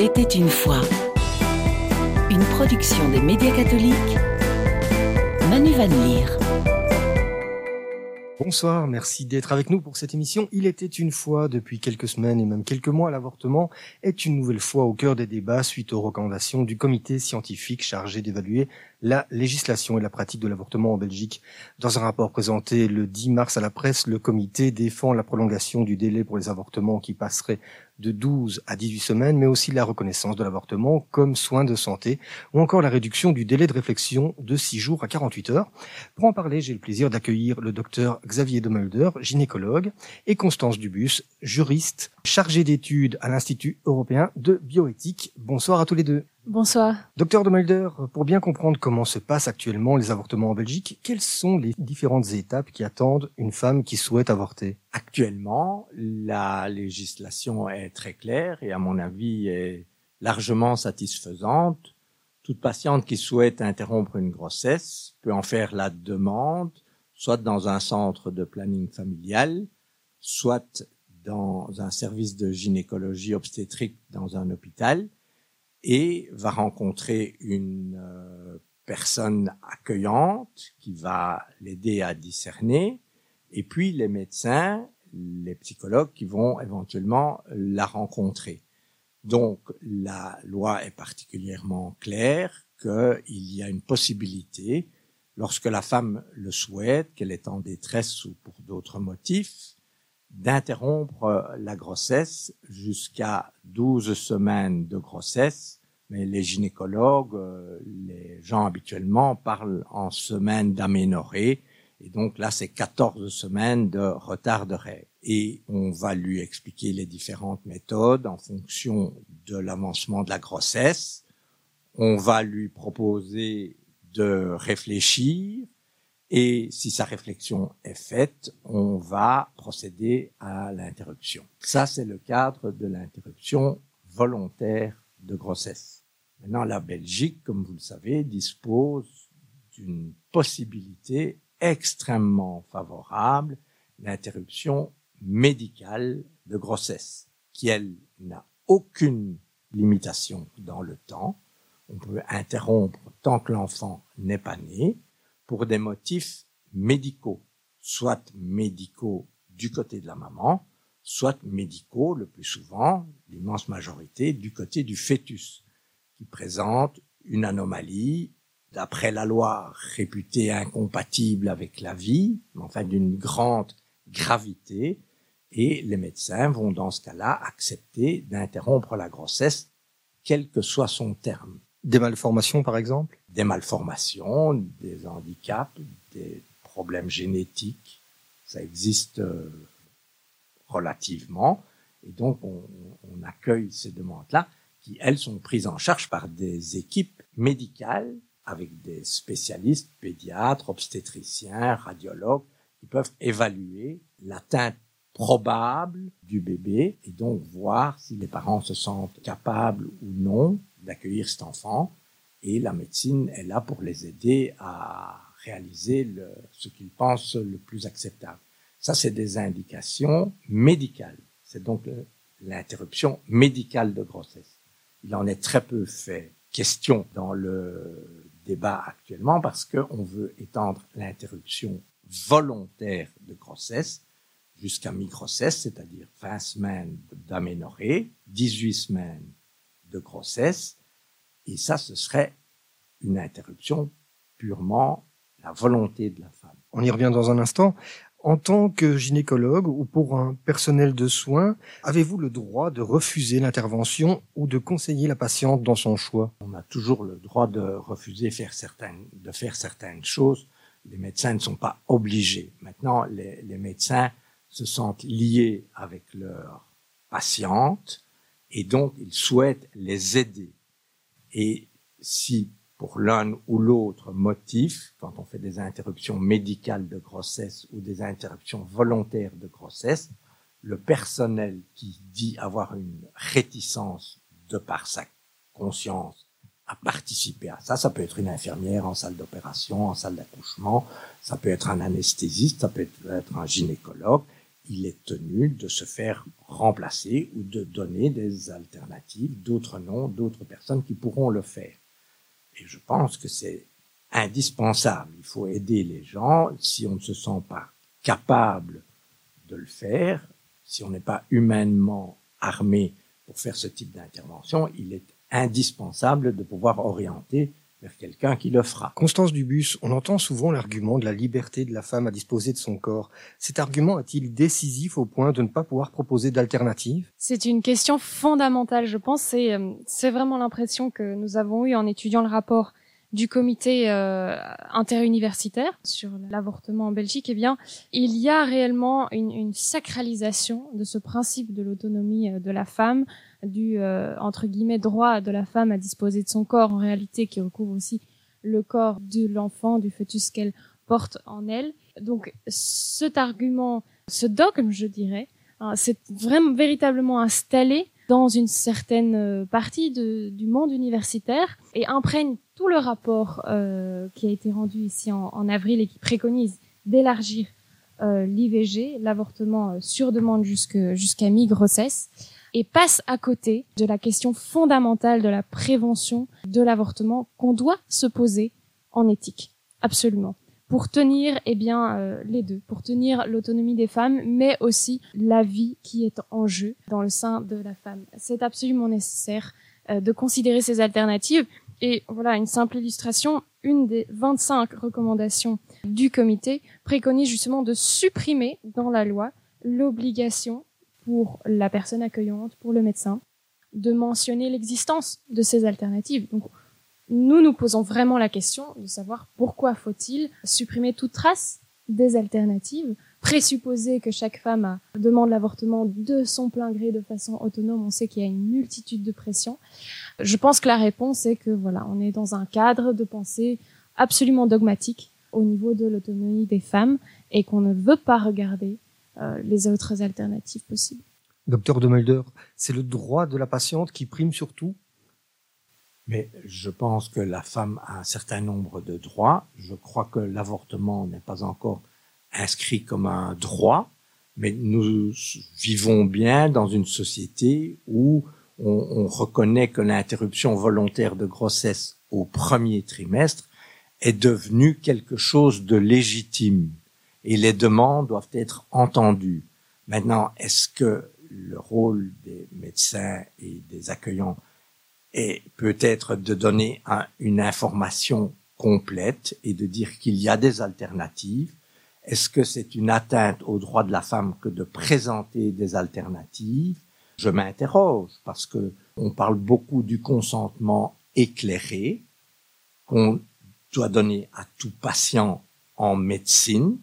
Il était une fois. Une production des médias catholiques. Manu Van Leer. Bonsoir, merci d'être avec nous pour cette émission. Il était une fois, depuis quelques semaines et même quelques mois, l'avortement est une nouvelle fois au cœur des débats suite aux recommandations du comité scientifique chargé d'évaluer la législation et la pratique de l'avortement en Belgique. Dans un rapport présenté le 10 mars à la presse, le comité défend la prolongation du délai pour les avortements qui passerait de 12 à 18 semaines, mais aussi la reconnaissance de l'avortement comme soin de santé, ou encore la réduction du délai de réflexion de 6 jours à 48 heures. Pour en parler, j'ai le plaisir d'accueillir le docteur Xavier Demulder, gynécologue, et Constance Dubus, juriste, chargée d'études à l'Institut européen de bioéthique. Bonsoir à tous les deux. Bonsoir. Docteur de Mulder, pour bien comprendre comment se passent actuellement les avortements en Belgique, quelles sont les différentes étapes qui attendent une femme qui souhaite avorter? Actuellement, la législation est très claire et à mon avis est largement satisfaisante. Toute patiente qui souhaite interrompre une grossesse peut en faire la demande, soit dans un centre de planning familial, soit dans un service de gynécologie obstétrique dans un hôpital et va rencontrer une euh, personne accueillante qui va l'aider à discerner, et puis les médecins, les psychologues qui vont éventuellement la rencontrer. Donc la loi est particulièrement claire qu'il y a une possibilité, lorsque la femme le souhaite, qu'elle est en détresse ou pour d'autres motifs, d'interrompre euh, la grossesse jusqu'à 12 semaines de grossesse, mais les gynécologues, euh, les gens habituellement parlent en semaines d'aménorrhée, et donc là c'est 14 semaines de retard de. Et on va lui expliquer les différentes méthodes en fonction de l'avancement de la grossesse. On va lui proposer de réfléchir et si sa réflexion est faite, on va procéder à l'interruption. Ça, c'est le cadre de l'interruption volontaire de grossesse. Maintenant, la Belgique, comme vous le savez, dispose d'une possibilité extrêmement favorable, l'interruption médicale de grossesse, qui, elle, n'a aucune limitation dans le temps. On peut interrompre tant que l'enfant n'est pas né, pour des motifs médicaux, soit médicaux du côté de la maman, soit médicaux, le plus souvent, l'immense majorité, du côté du fœtus, qui présente une anomalie, d'après la loi réputée incompatible avec la vie, enfin d'une grande gravité, et les médecins vont dans ce cas-là accepter d'interrompre la grossesse, quel que soit son terme. Des malformations, par exemple? Des malformations, des handicaps, des problèmes génétiques, ça existe euh, relativement. Et donc, on, on accueille ces demandes-là, qui, elles, sont prises en charge par des équipes médicales avec des spécialistes, pédiatres, obstétriciens, radiologues, qui peuvent évaluer l'atteinte probable du bébé et donc voir si les parents se sentent capables ou non d'accueillir cet enfant. Et la médecine est là pour les aider à réaliser le, ce qu'ils pensent le plus acceptable. Ça, c'est des indications médicales. C'est donc l'interruption médicale de grossesse. Il en est très peu fait question dans le débat actuellement parce qu'on veut étendre l'interruption volontaire de grossesse jusqu'à mi-grossesse, c'est-à-dire 20 semaines d'aménorrhée, 18 semaines de grossesse, et ça, ce serait une interruption purement la volonté de la femme. On y revient dans un instant. En tant que gynécologue ou pour un personnel de soins, avez-vous le droit de refuser l'intervention ou de conseiller la patiente dans son choix? On a toujours le droit de refuser faire certaines, de faire certaines choses. Les médecins ne sont pas obligés. Maintenant, les, les médecins se sentent liés avec leurs patientes et donc ils souhaitent les aider. Et si pour l'un ou l'autre motif, quand on fait des interruptions médicales de grossesse ou des interruptions volontaires de grossesse, le personnel qui dit avoir une réticence de par sa conscience à participer à ça, ça peut être une infirmière en salle d'opération, en salle d'accouchement, ça peut être un anesthésiste, ça peut être un gynécologue, il est tenu de se faire remplacer ou de donner des alternatives, d'autres noms, d'autres personnes qui pourront le faire. Et je pense que c'est indispensable. Il faut aider les gens. Si on ne se sent pas capable de le faire, si on n'est pas humainement armé pour faire ce type d'intervention, il est indispensable de pouvoir orienter vers quelqu'un qui le fera. Constance Dubus, on entend souvent l'argument de la liberté de la femme à disposer de son corps. Cet argument est-il décisif au point de ne pas pouvoir proposer d'alternative? C'est une question fondamentale, je pense. Euh, c'est vraiment l'impression que nous avons eue en étudiant le rapport du comité euh, interuniversitaire sur l'avortement en Belgique, eh bien, il y a réellement une, une sacralisation de ce principe de l'autonomie euh, de la femme, du euh, entre guillemets droit de la femme à disposer de son corps, en réalité qui recouvre aussi le corps de l'enfant, du fœtus qu'elle porte en elle. Donc, cet argument, ce dogme, je dirais, hein, c'est vraiment véritablement installé dans une certaine euh, partie de, du monde universitaire et imprègne tout le rapport euh, qui a été rendu ici en, en avril et qui préconise d'élargir euh, l'IVG, l'avortement euh, sur demande jusqu'à mi-grossesse, et passe à côté de la question fondamentale de la prévention de l'avortement qu'on doit se poser en éthique. Absolument pour tenir eh bien euh, les deux, pour tenir l'autonomie des femmes, mais aussi la vie qui est en jeu dans le sein de la femme. C'est absolument nécessaire euh, de considérer ces alternatives. Et voilà une simple illustration. Une des 25 recommandations du comité préconise justement de supprimer dans la loi l'obligation pour la personne accueillante, pour le médecin, de mentionner l'existence de ces alternatives. Donc, nous nous posons vraiment la question de savoir pourquoi faut-il supprimer toute trace des alternatives, présupposer que chaque femme demande l'avortement de son plein gré de façon autonome. On sait qu'il y a une multitude de pressions. Je pense que la réponse est que voilà, on est dans un cadre de pensée absolument dogmatique au niveau de l'autonomie des femmes et qu'on ne veut pas regarder les autres alternatives possibles. Docteur de Mulder, c'est le droit de la patiente qui prime surtout mais je pense que la femme a un certain nombre de droits. Je crois que l'avortement n'est pas encore inscrit comme un droit, mais nous vivons bien dans une société où on, on reconnaît que l'interruption volontaire de grossesse au premier trimestre est devenue quelque chose de légitime et les demandes doivent être entendues. Maintenant, est-ce que le rôle des médecins et des accueillants et peut-être de donner une information complète et de dire qu'il y a des alternatives? Est-ce que c'est une atteinte aux droits de la femme que de présenter des alternatives? Je m'interroge parce que on parle beaucoup du consentement éclairé qu'on doit donner à tout patient en médecine,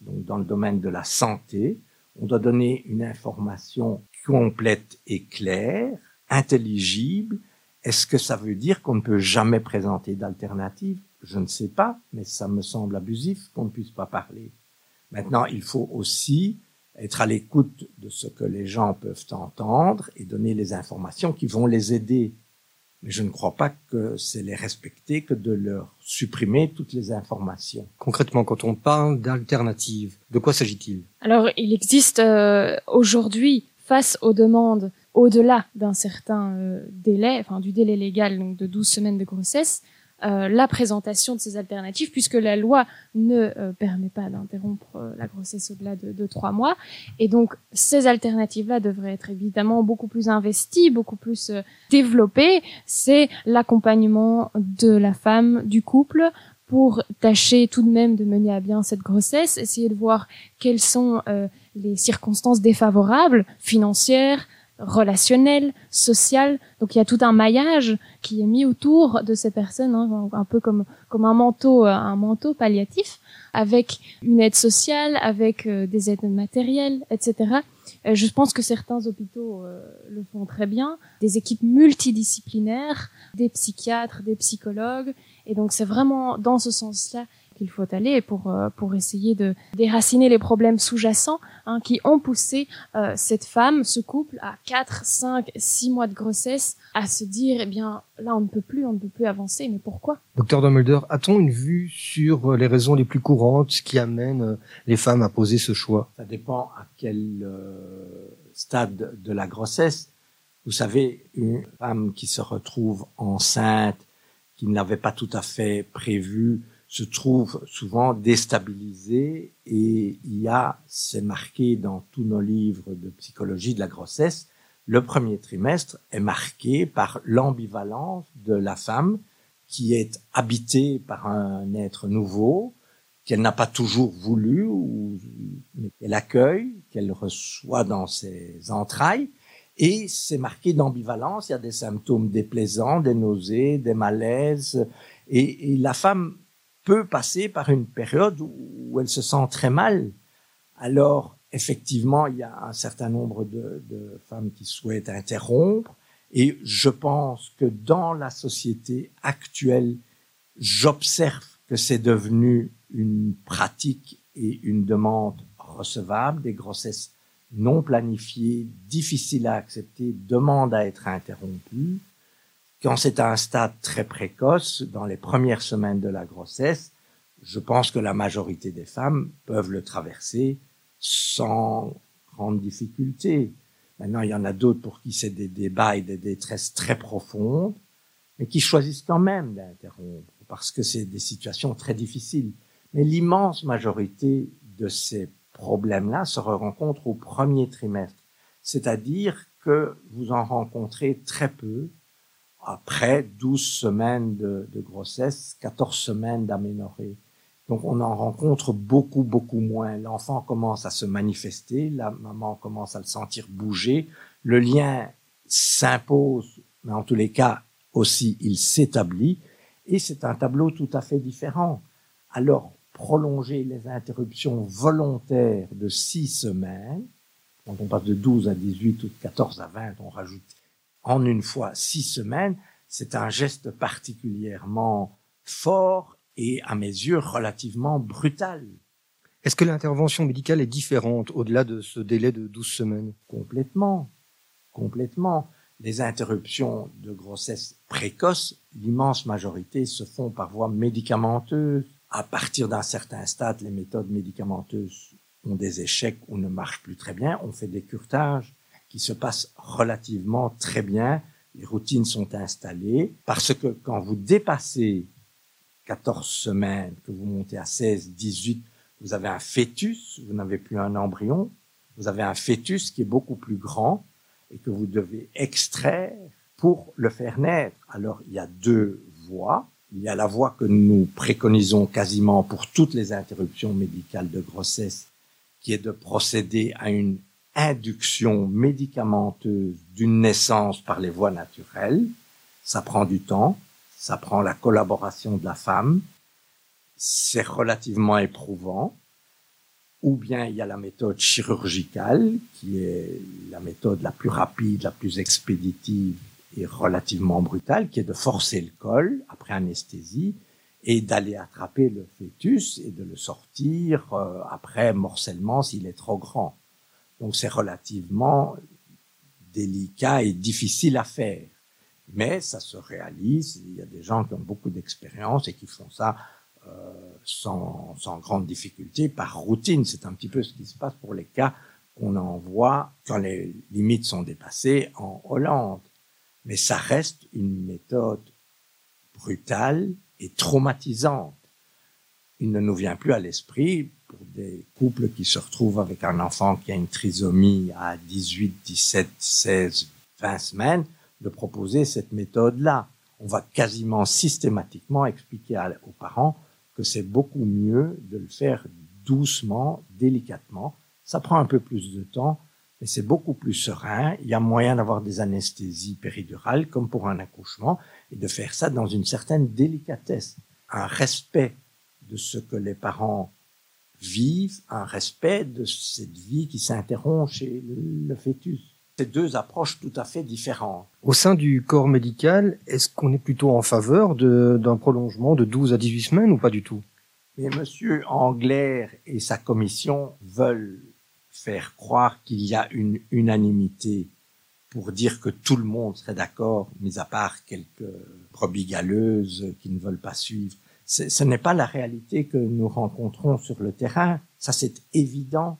donc dans le domaine de la santé. On doit donner une information complète et claire, intelligible, est-ce que ça veut dire qu'on ne peut jamais présenter d'alternative? Je ne sais pas, mais ça me semble abusif qu'on ne puisse pas parler. Maintenant, il faut aussi être à l'écoute de ce que les gens peuvent entendre et donner les informations qui vont les aider. Mais je ne crois pas que c'est les respecter que de leur supprimer toutes les informations. Concrètement, quand on parle d'alternatives, de quoi s'agit-il? Alors, il existe euh, aujourd'hui, face aux demandes au-delà d'un certain euh, délai, enfin du délai légal donc de 12 semaines de grossesse, euh, la présentation de ces alternatives, puisque la loi ne euh, permet pas d'interrompre la grossesse au-delà de, trois mois. Et donc, ces alternatives-là devraient être évidemment beaucoup plus investies, beaucoup plus développées. C'est l'accompagnement de la femme, du couple, pour tâcher tout de même de mener à bien cette grossesse, essayer de voir quelles sont les circonstances défavorables, financières, relationnel, social. Donc il y a tout un maillage qui est mis autour de ces personnes, hein, un peu comme comme un manteau, euh, un manteau palliatif, avec une aide sociale, avec euh, des aides matérielles, etc. Euh, je pense que certains hôpitaux le font très bien, des équipes multidisciplinaires, des psychiatres, des psychologues, et donc c'est vraiment dans ce sens-là qu'il faut aller pour euh, pour essayer de déraciner les problèmes sous-jacents hein, qui ont poussé euh, cette femme, ce couple, à 4, 5, 6 mois de grossesse, à se dire, eh bien, là, on ne peut plus, on ne peut plus avancer, mais pourquoi? Docteur Dumbledore, a-t-on une vue sur les raisons les plus courantes qui amènent les femmes à poser ce choix? Ça dépend à quel stade de la grossesse. Vous savez, une femme qui se retrouve enceinte, qui ne l'avait pas tout à fait prévu, se trouve souvent déstabilisée et il y a, c'est marqué dans tous nos livres de psychologie de la grossesse, le premier trimestre est marqué par l'ambivalence de la femme qui est habitée par un être nouveau, qu'elle n'a pas toujours voulu, ou, mais qu'elle accueille, qu'elle reçoit dans ses entrailles, et c'est marqué d'ambivalence. Il y a des symptômes déplaisants, des nausées, des malaises. Et, la femme peut passer par une période où elle se sent très mal. Alors, effectivement, il y a un certain nombre de, de femmes qui souhaitent interrompre. Et je pense que dans la société actuelle, j'observe que c'est devenu une pratique et une demande recevable des grossesses non planifié, difficile à accepter, demande à être interrompu. Quand c'est à un stade très précoce, dans les premières semaines de la grossesse, je pense que la majorité des femmes peuvent le traverser sans grande difficulté. Maintenant, il y en a d'autres pour qui c'est des débats et des détresses très profondes, mais qui choisissent quand même d'interrompre parce que c'est des situations très difficiles. Mais l'immense majorité de ces problème-là se rencontre au premier trimestre. C'est-à-dire que vous en rencontrez très peu après 12 semaines de, grossesse, 14 semaines d'aménorrhée. Donc on en rencontre beaucoup, beaucoup moins. L'enfant commence à se manifester, la maman commence à le sentir bouger, le lien s'impose, mais en tous les cas aussi il s'établit, et c'est un tableau tout à fait différent. Alors prolonger les interruptions volontaires de six semaines. Quand on passe de 12 à 18 ou de 14 à 20, on rajoute en une fois six semaines. C'est un geste particulièrement fort et, à mes yeux, relativement brutal. Est-ce que l'intervention médicale est différente au-delà de ce délai de 12 semaines? Complètement. Complètement. Les interruptions de grossesse précoce, l'immense majorité se font par voie médicamenteuse à partir d'un certain stade, les méthodes médicamenteuses ont des échecs ou ne marchent plus très bien. On fait des curetages qui se passent relativement très bien. Les routines sont installées parce que quand vous dépassez 14 semaines, que vous montez à 16, 18, vous avez un fœtus, vous n'avez plus un embryon, vous avez un fœtus qui est beaucoup plus grand et que vous devez extraire pour le faire naître. Alors, il y a deux voies. Il y a la voie que nous préconisons quasiment pour toutes les interruptions médicales de grossesse, qui est de procéder à une induction médicamenteuse d'une naissance par les voies naturelles. Ça prend du temps, ça prend la collaboration de la femme, c'est relativement éprouvant. Ou bien il y a la méthode chirurgicale, qui est la méthode la plus rapide, la plus expéditive est relativement brutal, qui est de forcer le col après anesthésie et d'aller attraper le fœtus et de le sortir euh, après morcellement s'il est trop grand. Donc c'est relativement délicat et difficile à faire. Mais ça se réalise, il y a des gens qui ont beaucoup d'expérience et qui font ça euh, sans, sans grande difficulté, par routine. C'est un petit peu ce qui se passe pour les cas qu'on envoie quand les limites sont dépassées en Hollande mais ça reste une méthode brutale et traumatisante. Il ne nous vient plus à l'esprit pour des couples qui se retrouvent avec un enfant qui a une trisomie à 18, 17, 16, 20 semaines de proposer cette méthode-là. On va quasiment systématiquement expliquer aux parents que c'est beaucoup mieux de le faire doucement, délicatement. Ça prend un peu plus de temps, mais c'est beaucoup plus serein. Il y a moyen d'avoir des anesthésies péridurales comme pour un accouchement et de faire ça dans une certaine délicatesse, un respect de ce que les parents vivent, un respect de cette vie qui s'interrompt chez le, fœtus. C'est deux approches tout à fait différentes. Au sein du corps médical, est-ce qu'on est plutôt en faveur d'un prolongement de 12 à 18 semaines ou pas du tout? Mais Monsieur Anglaire et sa commission veulent faire croire qu'il y a une unanimité pour dire que tout le monde serait d'accord, mis à part quelques brebis galeuses qui ne veulent pas suivre. Ce n'est pas la réalité que nous rencontrons sur le terrain. Ça, c'est évident,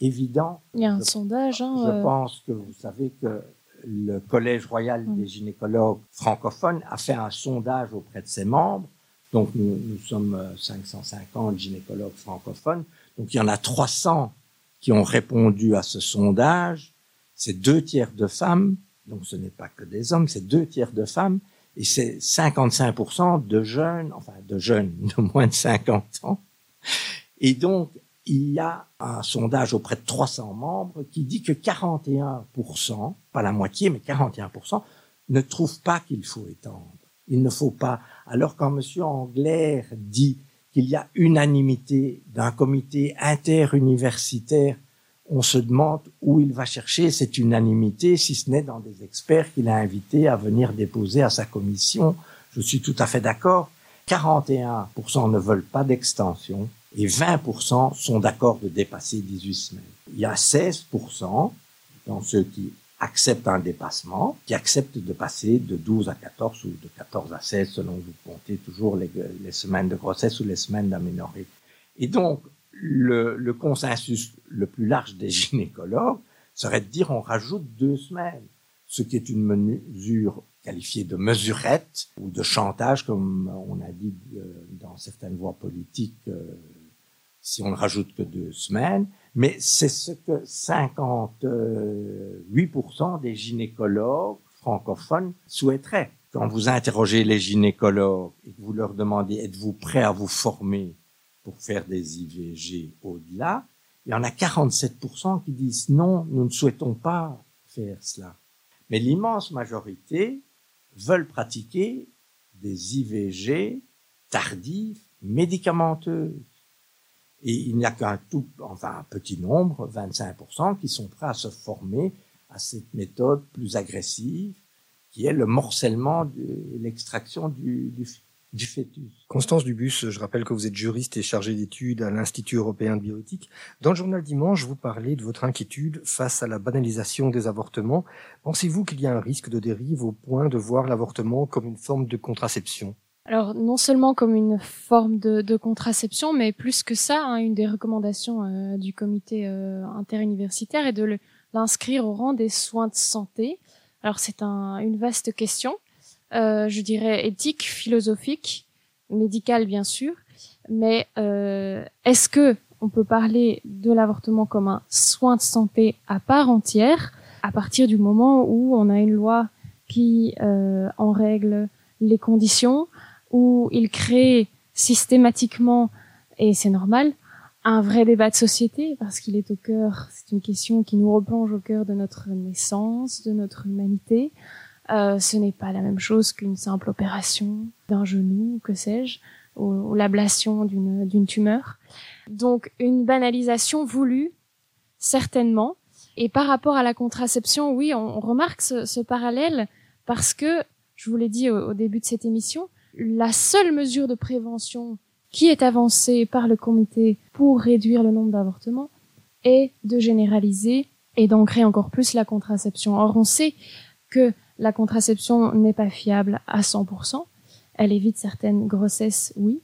évident. Il y a un sondage. Hein, je pense que vous savez que le Collège royal des gynécologues francophones a fait un sondage auprès de ses membres. Donc, nous, nous sommes 550 gynécologues francophones. Donc, il y en a 300 qui ont répondu à ce sondage c'est deux tiers de femmes, donc ce n'est pas que des hommes, c'est deux tiers de femmes, et c'est 55% de jeunes, enfin de jeunes de moins de 50 ans. Et donc, il y a un sondage auprès de 300 membres qui dit que 41%, pas la moitié, mais 41%, ne trouvent pas qu'il faut étendre. Il ne faut pas. Alors quand M. Anglaire dit qu'il y a unanimité d'un comité interuniversitaire on se demande où il va chercher cette unanimité, si ce n'est dans des experts qu'il a invités à venir déposer à sa commission. Je suis tout à fait d'accord. 41% ne veulent pas d'extension et 20% sont d'accord de dépasser 18 semaines. Il y a 16% dans ceux qui acceptent un dépassement, qui acceptent de passer de 12 à 14 ou de 14 à 16 selon vous comptez toujours les, semaines de grossesse ou les semaines d'aménorrhée. Et donc, le, consensus le plus large des gynécologues serait de dire on rajoute deux semaines, ce qui est une mesure qualifiée de mesurette ou de chantage, comme on a dit euh, dans certaines voies politiques, euh, si on ne rajoute que deux semaines. Mais c'est ce que 58% des gynécologues francophones souhaiteraient. Quand vous interrogez les gynécologues et que vous leur demandez êtes-vous prêt à vous former pour faire des IVG au-delà, il y en a 47% qui disent non, nous ne souhaitons pas faire cela. Mais l'immense majorité veulent pratiquer des IVG tardives, médicamenteuses. Et il n'y a qu'un tout, enfin un petit nombre, 25%, qui sont prêts à se former à cette méthode plus agressive, qui est le morcellement et l'extraction du, du, du fœtus. Constance Dubus, je rappelle que vous êtes juriste et chargée d'études à l'Institut européen de bioéthique. Dans le journal Dimanche, vous parlez de votre inquiétude face à la banalisation des avortements. Pensez-vous qu'il y a un risque de dérive au point de voir l'avortement comme une forme de contraception? Alors non seulement comme une forme de, contraception, mais plus que ça, hein, une des recommandations euh, du comité euh, interuniversitaire est de l'inscrire au rang des soins de santé. Alors c'est un, une vaste question. Euh, je dirais éthique, philosophique, médicale bien sûr, mais euh, est-ce que on peut parler de l'avortement comme un soin de santé à part entière à partir du moment où on a une loi qui euh, en règle les conditions, où il crée systématiquement, et c'est normal, un vrai débat de société, parce qu'il est au cœur, c'est une question qui nous replonge au cœur de notre naissance, de notre humanité, euh, ce n'est pas la même chose qu'une simple opération d'un genou, que sais-je, ou, l'ablation d'une, tumeur. Donc une banalisation voulue, certainement. Et par rapport à la contraception, oui, on, remarque ce, ce, parallèle parce que, je vous l'ai dit au, au début de cette émission, la seule mesure de prévention qui est avancée par le comité pour réduire le nombre d'avortements est de généraliser et d'ancrer encore plus la contraception. Or, on sait que la contraception n'est pas fiable à 100%. Elle évite certaines grossesses, oui,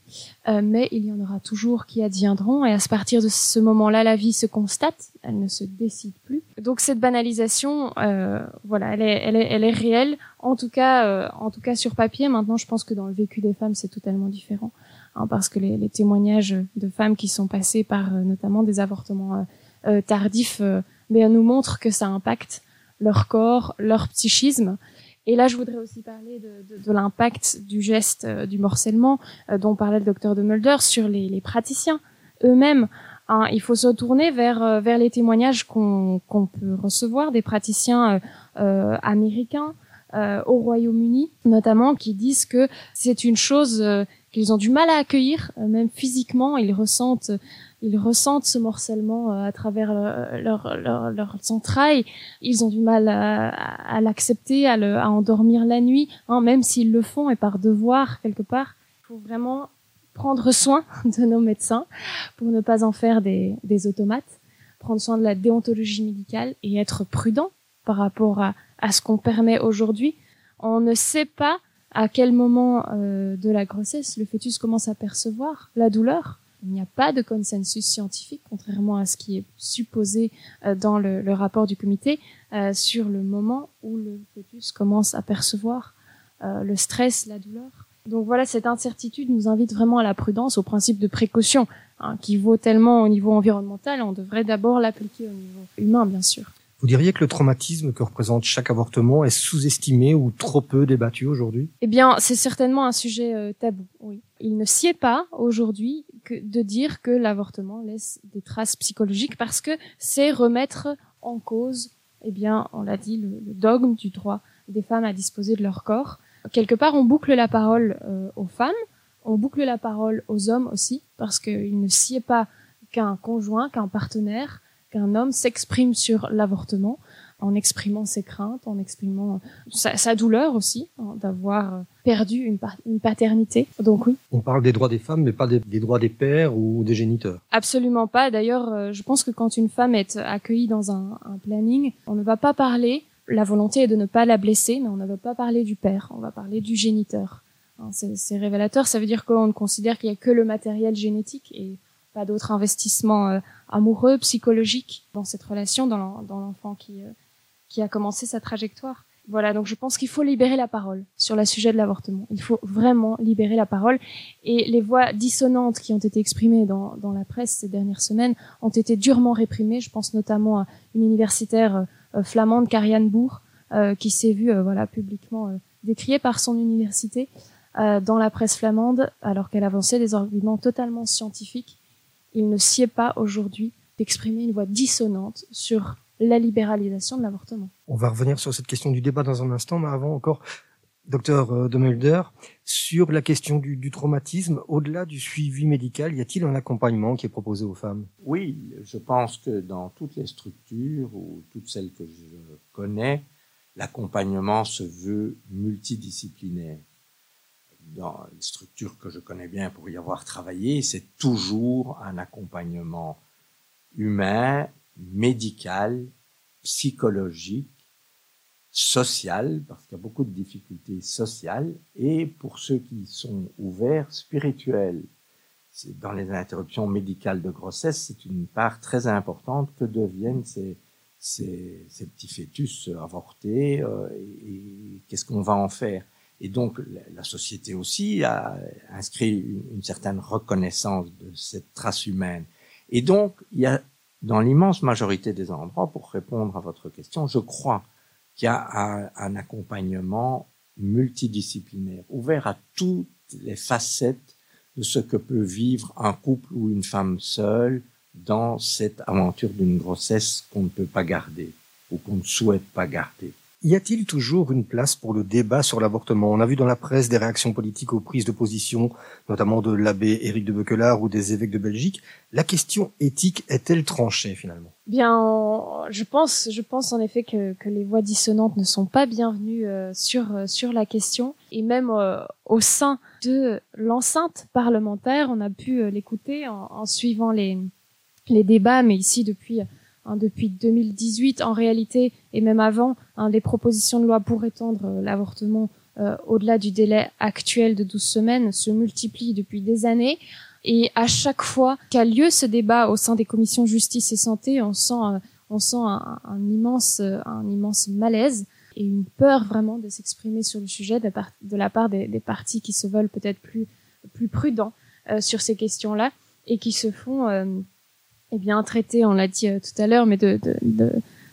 euh, mais il y en aura toujours qui adviendront. Et à partir de ce moment-là, la vie se constate, elle ne se décide plus. Donc cette banalisation, euh, voilà, elle est, elle est, elle est réelle. En tout cas, euh, en tout cas sur papier. Maintenant, je pense que dans le vécu des femmes, c'est totalement différent, hein, parce que les, les, témoignages de femmes qui sont passées par notamment des avortements tardifs, ben, nous montrent que ça impacte leur corps, leur psychisme. Et là, je voudrais aussi parler de, de, de l'impact du geste euh, du morcellement euh, dont parlait le docteur de Mulder sur les, les praticiens eux-mêmes. Hein, il faut se tourner vers euh, vers les témoignages qu'on qu'on peut recevoir des praticiens américains au Royaume-Uni, notamment, qui disent que c'est une chose qu'ils ont du mal à accueillir, même physiquement, ils ressentent ils ressentent ce morcellement euh, à travers euh, leur, leur, leur, entrailles. Ils ont du mal à, l'accepter, à, à endormir la nuit, hein, même s'ils le font et par devoir quelque part. Il faut vraiment prendre soin de nos médecins pour ne pas en faire des, des automates, prendre soin de la déontologie médicale et être prudent par rapport à, à ce qu'on permet aujourd'hui. On ne sait pas à quel moment euh, de la grossesse le fœtus commence à percevoir la douleur. Il n'y a pas de consensus scientifique, contrairement à ce qui est supposé euh, dans le, le, rapport du comité, euh, sur le moment où le fœtus commence à percevoir euh, le stress, la douleur. Donc voilà, cette incertitude nous invite vraiment à la prudence, au principe de précaution, hein, qui vaut tellement au niveau environnemental, on devrait d'abord l'appliquer au niveau humain, bien sûr. Vous diriez que le traumatisme que représente chaque avortement est sous-estimé ou trop peu débattu aujourd'hui? Eh bien, c'est certainement un sujet euh, tabou, oui. Il ne sied pas aujourd'hui de dire que l'avortement laisse des traces psychologiques parce que c'est remettre en cause, eh bien, on l'a dit, le, le, dogme du droit des femmes à disposer de leur corps. Quelque part, on boucle la parole euh, aux femmes, on boucle la parole aux hommes aussi, parce qu'il ne sied pas qu'un conjoint, qu'un partenaire qu'un homme s'exprime sur l'avortement en exprimant ses craintes, en exprimant sa, sa douleur aussi hein, d'avoir perdu une, une, paternité. Donc oui. On parle des droits des femmes, mais pas des, des droits des pères ou des géniteurs. Absolument pas. D'ailleurs, euh, je pense que quand une femme est accueillie dans un, un planning, on ne va pas parler. La volonté est de ne pas la blesser, mais on ne va pas parler du père. On va parler du géniteur. Hein, C'est révélateur. Ça veut dire qu'on considère qu'il n'y a que le matériel génétique et pas d'autres investissements euh, amoureux, psychologiques dans cette relation, dans l'enfant qui, euh, qui a commencé sa trajectoire. Voilà, donc je pense qu'il faut libérer la parole sur le sujet de l'avortement. Il faut vraiment libérer la parole. Et les voix dissonantes qui ont été exprimées dans, dans la presse ces dernières semaines ont été durement réprimées. Je pense notamment à une universitaire euh, flamande, Karianne Bourg, euh, qui s'est vue euh, voilà, publiquement euh, décriée par son université euh, dans la presse flamande, alors qu'elle avançait des arguments totalement scientifiques il ne sied pas aujourd'hui d'exprimer une voix dissonante sur la libéralisation de l'avortement. On va revenir sur cette question du débat dans un instant, mais avant encore, docteur euh, de Mulder, sur la question du, du traumatisme, au-delà du suivi médical, y a-t-il un accompagnement qui est proposé aux femmes? Oui, je pense que dans toutes les structures ou toutes celles que je connais, l'accompagnement se veut multidisciplinaire dans les structures que je connais bien pour y avoir travaillé, c'est toujours un accompagnement humain, médical, psychologique, social, parce qu'il y a beaucoup de difficultés sociales, et pour ceux qui sont ouverts, spirituels. Dans les interruptions médicales de grossesse, c'est une part très importante que deviennent ces, petits fœtus avortés euh, et qu'est-ce qu'on va en faire? Et donc, la société aussi a inscrit une, certaine reconnaissance de cette trace humaine. Et donc, il y a, dans l'immense majorité des endroits, pour répondre à votre question, je crois qu'il y a un, accompagnement multidisciplinaire, ouvert à toutes les facettes de ce que peut vivre un couple ou une femme seule dans cette aventure d'une grossesse qu'on ne peut pas garder ou qu'on ne souhaite pas garder. Y a-t-il toujours une place pour le débat sur l'avortement? On a vu dans la presse des réactions politiques aux prises de position, notamment de l'abbé Éric de Bequelard ou des évêques de Belgique. La question éthique est-elle tranchée finalement? Bien, je pense, je pense en effet que, les voix dissonantes ne sont pas bienvenues euh, sur euh, sur la question. Et même euh, au sein de l'enceinte parlementaire, on a pu l'écouter en, en, suivant les les débats, mais ici depuis Hein, depuis 2018 en réalité et même avant, hein, les propositions de loi pour étendre euh, l'avortement euh, au-delà du délai actuel de 12 semaines se multiplient depuis des années. Et à chaque fois qu'a lieu ce débat au sein des commissions justice et santé, on sent, euh, on sent un, immense, un immense malaise et une peur vraiment de s'exprimer sur le sujet de, la part des, partis qui se veulent peut-être plus, prudents sur ces questions-là et qui se font eh bien traité, on l'a dit euh, tout à l'heure, mais de, de, de,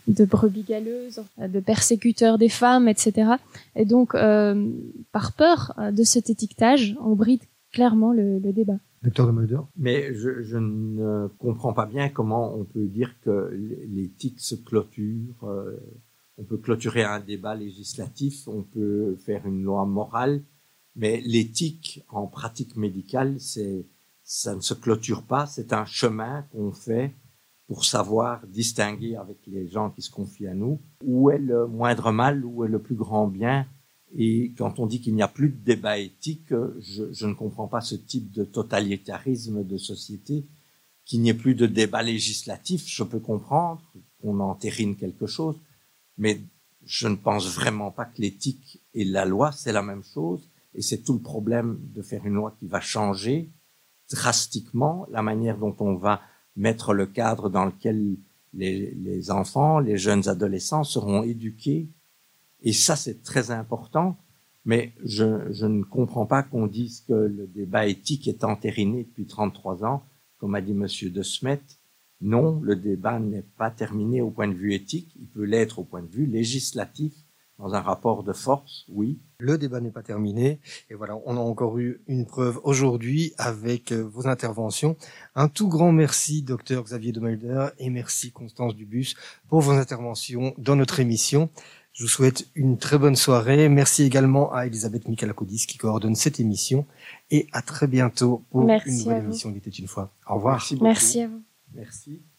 de, brebis galeuses, de persécuteurs des femmes, etc. Et donc, euh, par peur euh, de cet étiquetage, on bride clairement le, le débat. Docteur de Mulder Mais je, je, ne comprends pas bien comment on peut dire que l'éthique se clôture. Euh, on peut clôturer un débat législatif, on peut faire une loi morale, mais l'éthique en pratique médicale, c'est ça ne se clôture pas, c'est un chemin qu'on fait pour savoir distinguer avec les gens qui se confient à nous où est le moindre mal, où est le plus grand bien Et quand on dit qu'il n'y a plus de débat éthique, je, ne comprends pas ce type de totalitarisme de société. Qu'il n'y ait plus de débat législatif, je peux comprendre qu'on entérine quelque chose, mais je ne pense vraiment pas que l'éthique et la loi, c'est la même chose. Et c'est tout le problème de faire une loi qui va changer drastiquement la manière dont on va mettre le cadre dans lequel les, enfants, les jeunes adolescents seront éduqués et ça, c'est très important. Mais je, je ne comprends pas qu'on dise que le débat éthique est entériné depuis 33 ans, comme a dit Monsieur De Smet. Non, le débat n'est pas terminé au point de vue éthique. Il peut l'être au point de vue législatif dans un rapport de force, oui. Le débat n'est pas terminé. Et voilà, on a encore eu une preuve aujourd'hui avec euh, vos interventions. Un tout grand merci, docteur Xavier de Mulder, et merci Constance Dubus pour vos interventions dans notre émission. Je vous souhaite une très bonne soirée. Merci également à Elisabeth Michalakodis qui coordonne cette émission. Et à très bientôt pour une nouvelle émission Il était une fois. Au revoir. Merci, Merci à vous. Merci.